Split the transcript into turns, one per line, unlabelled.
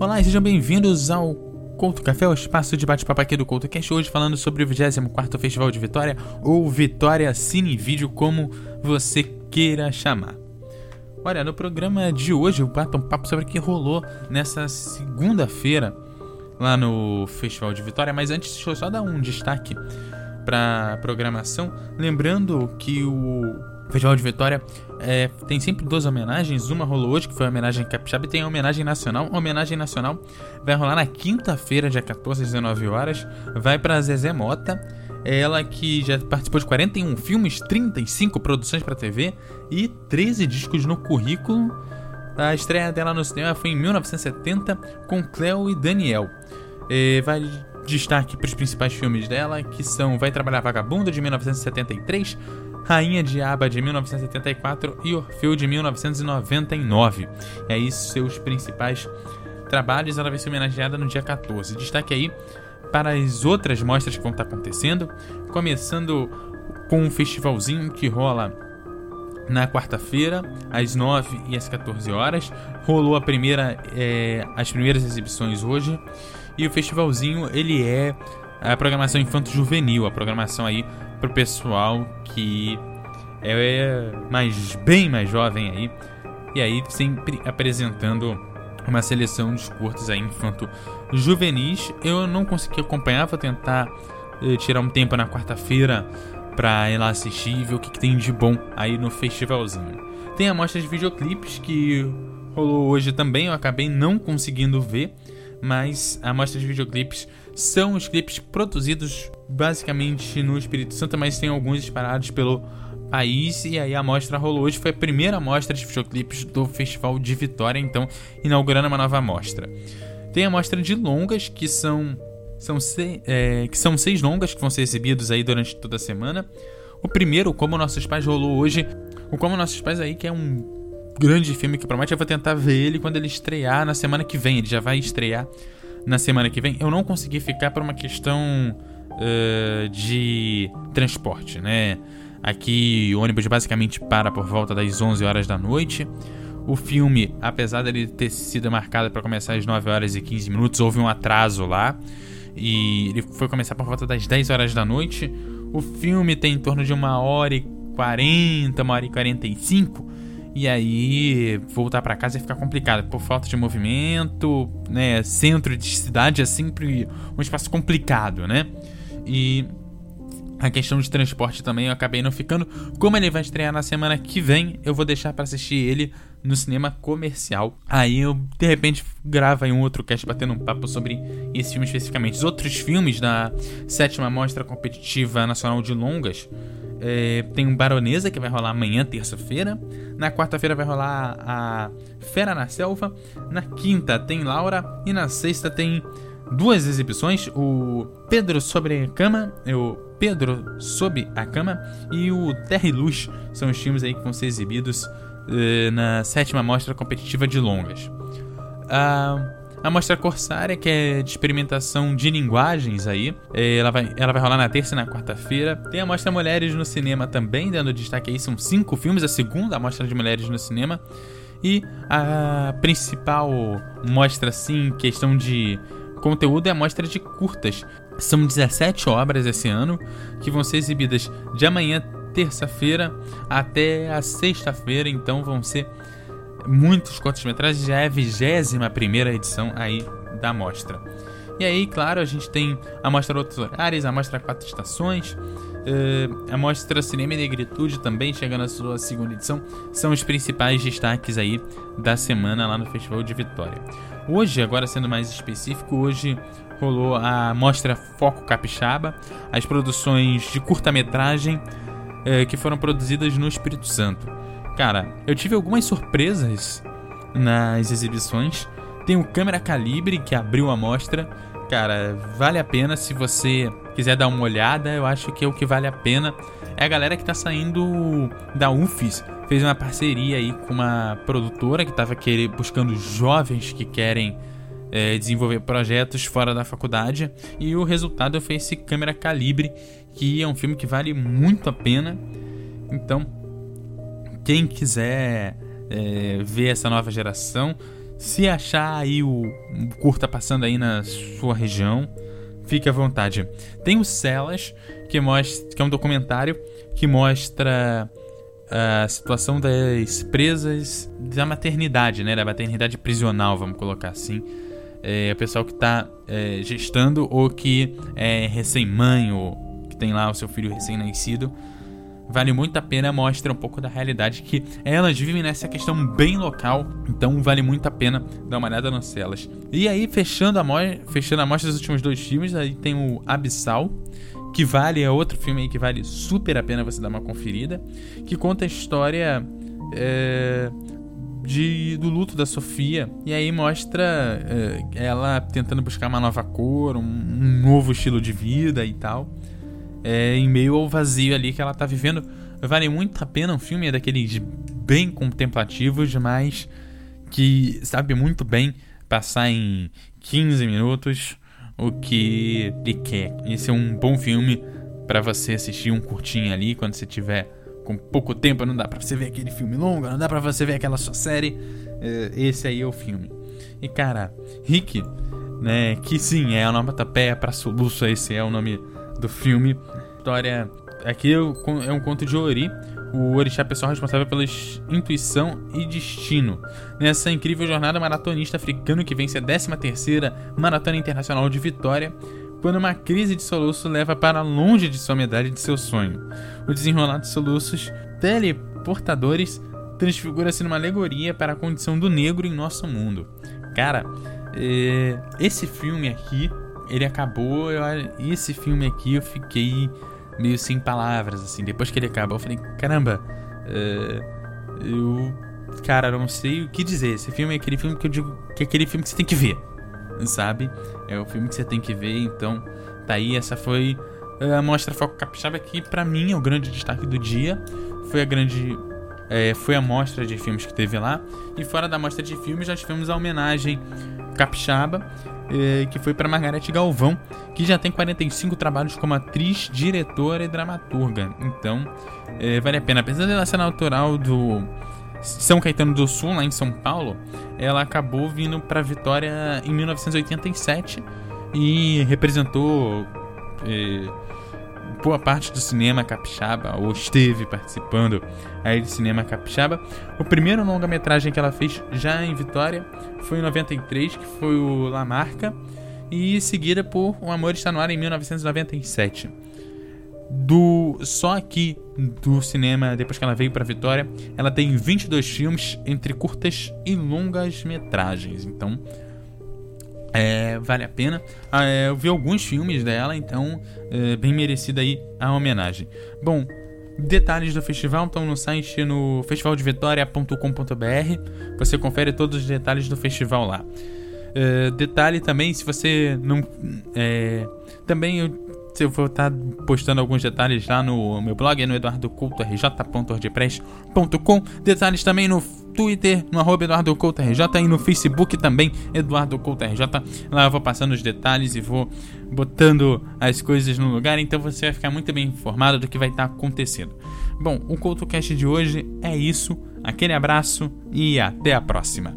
Olá e sejam bem-vindos ao Couto Café, o espaço de bate-papo aqui do Couto Cast, hoje falando sobre o 24º Festival de Vitória, ou Vitória Cine Vídeo, como você queira chamar. Olha, no programa de hoje eu bato um papo sobre o que rolou nessa segunda-feira lá no Festival de Vitória, mas antes deixa eu só dar um destaque para programação, lembrando que o Festival de Vitória é, tem sempre duas homenagens. Uma rolou hoje, que foi a homenagem capixaba, e tem a homenagem nacional. A homenagem nacional vai rolar na quinta-feira, dia 14 às 19 horas. Vai para Zezé Mota. Ela que já participou de 41 filmes, 35 produções para TV e 13 discos no currículo. A estreia dela no cinema foi em 1970 com Cleo e Daniel. É, vai destaque para os principais filmes dela, que são Vai Trabalhar Vagabunda, de 1973, Rainha de Aba de 1974 e Orfeu de 1999. E aí seus principais trabalhos, ela vai ser homenageada no dia 14. Destaque aí para as outras mostras que vão estar acontecendo, começando com um festivalzinho que rola na quarta-feira, às 9 e às 14 horas. Rolou a primeira, é, as primeiras exibições hoje. E o festivalzinho, ele é a programação infanto-juvenil, a programação aí pro pessoal que é mais bem mais jovem aí. E aí sempre apresentando uma seleção de curtos aí infanto juvenis. Eu não consegui acompanhar, vou tentar eh, tirar um tempo na quarta-feira pra ir lá assistir e ver o que, que, tem de bom aí no festivalzinho. Tem a mostra de videoclipes que rolou hoje também, eu acabei não conseguindo ver, mas a mostra de videoclipes são os clipes produzidos basicamente no Espírito Santo, mas tem alguns espalhados pelo país. E aí a mostra rolou hoje, foi a primeira mostra de videoclipes do Festival de Vitória, então inaugurando uma nova mostra. Tem a mostra de longas, que são, são, se, é, que são seis longas que vão ser exibidos aí durante toda a semana. O primeiro, Como Nossos Pais, rolou hoje. O Como Nossos Pais aí, que é um grande filme que promete, eu vou tentar ver ele quando ele estrear na semana que vem. Ele já vai estrear na semana que vem, eu não consegui ficar por uma questão uh, de transporte, né? Aqui o ônibus basicamente para por volta das 11 horas da noite. O filme, apesar dele ter sido marcado para começar às 9 horas e 15 minutos, houve um atraso lá. E ele foi começar por volta das 10 horas da noite. O filme tem em torno de uma hora e 40, uma hora e 45. E aí voltar para casa ia ficar complicado por falta de movimento, né? Centro de cidade é sempre um espaço complicado, né? E a questão de transporte também eu acabei não ficando. Como ele vai estrear na semana que vem, eu vou deixar para assistir ele no cinema comercial. Aí eu de repente gravo aí um outro cast batendo um papo sobre esse filme especificamente. Os outros filmes da sétima mostra competitiva nacional de longas é, tem um Baronesa que vai rolar amanhã, terça-feira. Na quarta-feira vai rolar a Fera na Selva. Na quinta tem Laura. E na sexta tem duas exibições: o Pedro sobre a Cama, o Pedro sob a Cama e o Terra e Luz. São os filmes aí que vão ser exibidos eh, na sétima mostra competitiva de longas. Ah. A mostra Corsária, que é de experimentação de linguagens aí, é, ela vai, ela vai rolar na terça e na quarta-feira. Tem a mostra Mulheres no Cinema também, dando destaque aí, são cinco filmes, a segunda mostra de Mulheres no Cinema. E a principal mostra, assim, questão de conteúdo é a mostra de curtas. São 17 obras esse ano que vão ser exibidas de amanhã, terça-feira, até a sexta-feira, então vão ser muitos curtas-metragens, já é a 21 primeira edição aí da mostra. E aí, claro, a gente tem a mostra Outros Horários, a mostra Quatro Estações, uh, a mostra Cinema e Negritude também chegando à sua segunda edição, são os principais destaques aí da semana lá no Festival de Vitória. Hoje, agora sendo mais específico, hoje rolou a mostra Foco Capixaba, as produções de curta-metragem uh, que foram produzidas no Espírito Santo. Cara, eu tive algumas surpresas nas exibições. Tem o Câmera Calibre que abriu a mostra. Cara, vale a pena se você quiser dar uma olhada, eu acho que é o que vale a pena. É a galera que tá saindo da UFES, fez uma parceria aí com uma produtora que tava querendo, buscando jovens que querem é, desenvolver projetos fora da faculdade. E o resultado foi esse Câmera Calibre, que é um filme que vale muito a pena. Então, quem quiser é, ver essa nova geração, Se achar aí o curta passando aí na sua região, fique à vontade. Tem o Celas, que, mostra, que é um documentário que mostra a situação das presas da maternidade, né? Da maternidade prisional, vamos colocar assim. É, o pessoal que está é, gestando ou que é recém-mãe ou que tem lá o seu filho recém-nascido. Vale muito a pena, mostra um pouco da realidade que elas vivem nessa questão bem local, então vale muito a pena dar uma olhada nas celas. E aí, fechando a, fechando a mostra dos últimos dois filmes, aí tem o Abissal, que vale, é outro filme aí que vale super a pena você dar uma conferida, que conta a história é, de, do luto da Sofia, e aí mostra é, ela tentando buscar uma nova cor, um, um novo estilo de vida e tal, é, em meio ao vazio ali que ela tá vivendo. Vale muito a pena, um filme é daqueles bem contemplativos, mas que sabe muito bem passar em 15 minutos o que ele quer. Esse é um bom filme para você assistir um curtinho ali quando você tiver com pouco tempo, não dá para você ver aquele filme longo, não dá para você ver aquela sua série. É, esse aí é o filme. E cara, Rick, né, que sim, é a onomatopeia para soluço, esse é o nome do filme. História aqui é um conto de Ori, o orixá pessoal responsável pela intuição e destino. Nessa incrível jornada maratonista africano que vence a 13ª Maratona Internacional de Vitória, quando uma crise de soluço leva para longe de sua medalha de seu sonho. O desenrolar de soluços teleportadores transfigura-se numa alegoria para a condição do negro em nosso mundo. Cara, é, esse filme aqui, ele acabou, eu, esse filme aqui eu fiquei meio sem palavras, assim. Depois que ele acabou, eu falei, caramba, uh, eu. Cara, não sei o que dizer. Esse filme é aquele filme que eu digo que é aquele filme que você tem que ver, sabe? É o filme que você tem que ver, então tá aí. Essa foi a Mostra Foco Capixaba, que pra mim é o grande destaque do dia. Foi a grande. É, foi a mostra de filmes que teve lá. E fora da mostra de filmes, nós tivemos a homenagem Capixaba eh, que foi para Margarete Galvão, que já tem 45 trabalhos como atriz, diretora e dramaturga. Então, eh, vale a pena. Apesar dela ser natural do São Caetano do Sul, lá em São Paulo, ela acabou vindo para Vitória em 1987 e representou eh, boa parte do cinema capixaba, ou esteve participando aí do cinema capixaba. O primeiro longa-metragem que ela fez já em Vitória foi em 93, que foi o La Marca, e seguida por O Amor Está No Ar em 1997. Do só aqui do cinema, depois que ela veio para Vitória, ela tem 22 filmes entre curtas e longas metragens. Então, é, vale a pena. Ah, é, eu vi alguns filmes dela, então é bem merecida aí a homenagem. Bom, detalhes do festival estão no site no festivaldevitória.com.br. Você confere todos os detalhes do festival lá. É, detalhe também, se você não. É, também eu eu vou estar postando alguns detalhes lá no meu blog, no eduardocultorj.wordpress.com. Detalhes também no Twitter, no arroba eduardocoutorj e no Facebook também, eduardocoutorj. Lá eu vou passando os detalhes e vou botando as coisas no lugar, então você vai ficar muito bem informado do que vai estar acontecendo. Bom, o CoutoCast de hoje é isso. Aquele abraço e até a próxima.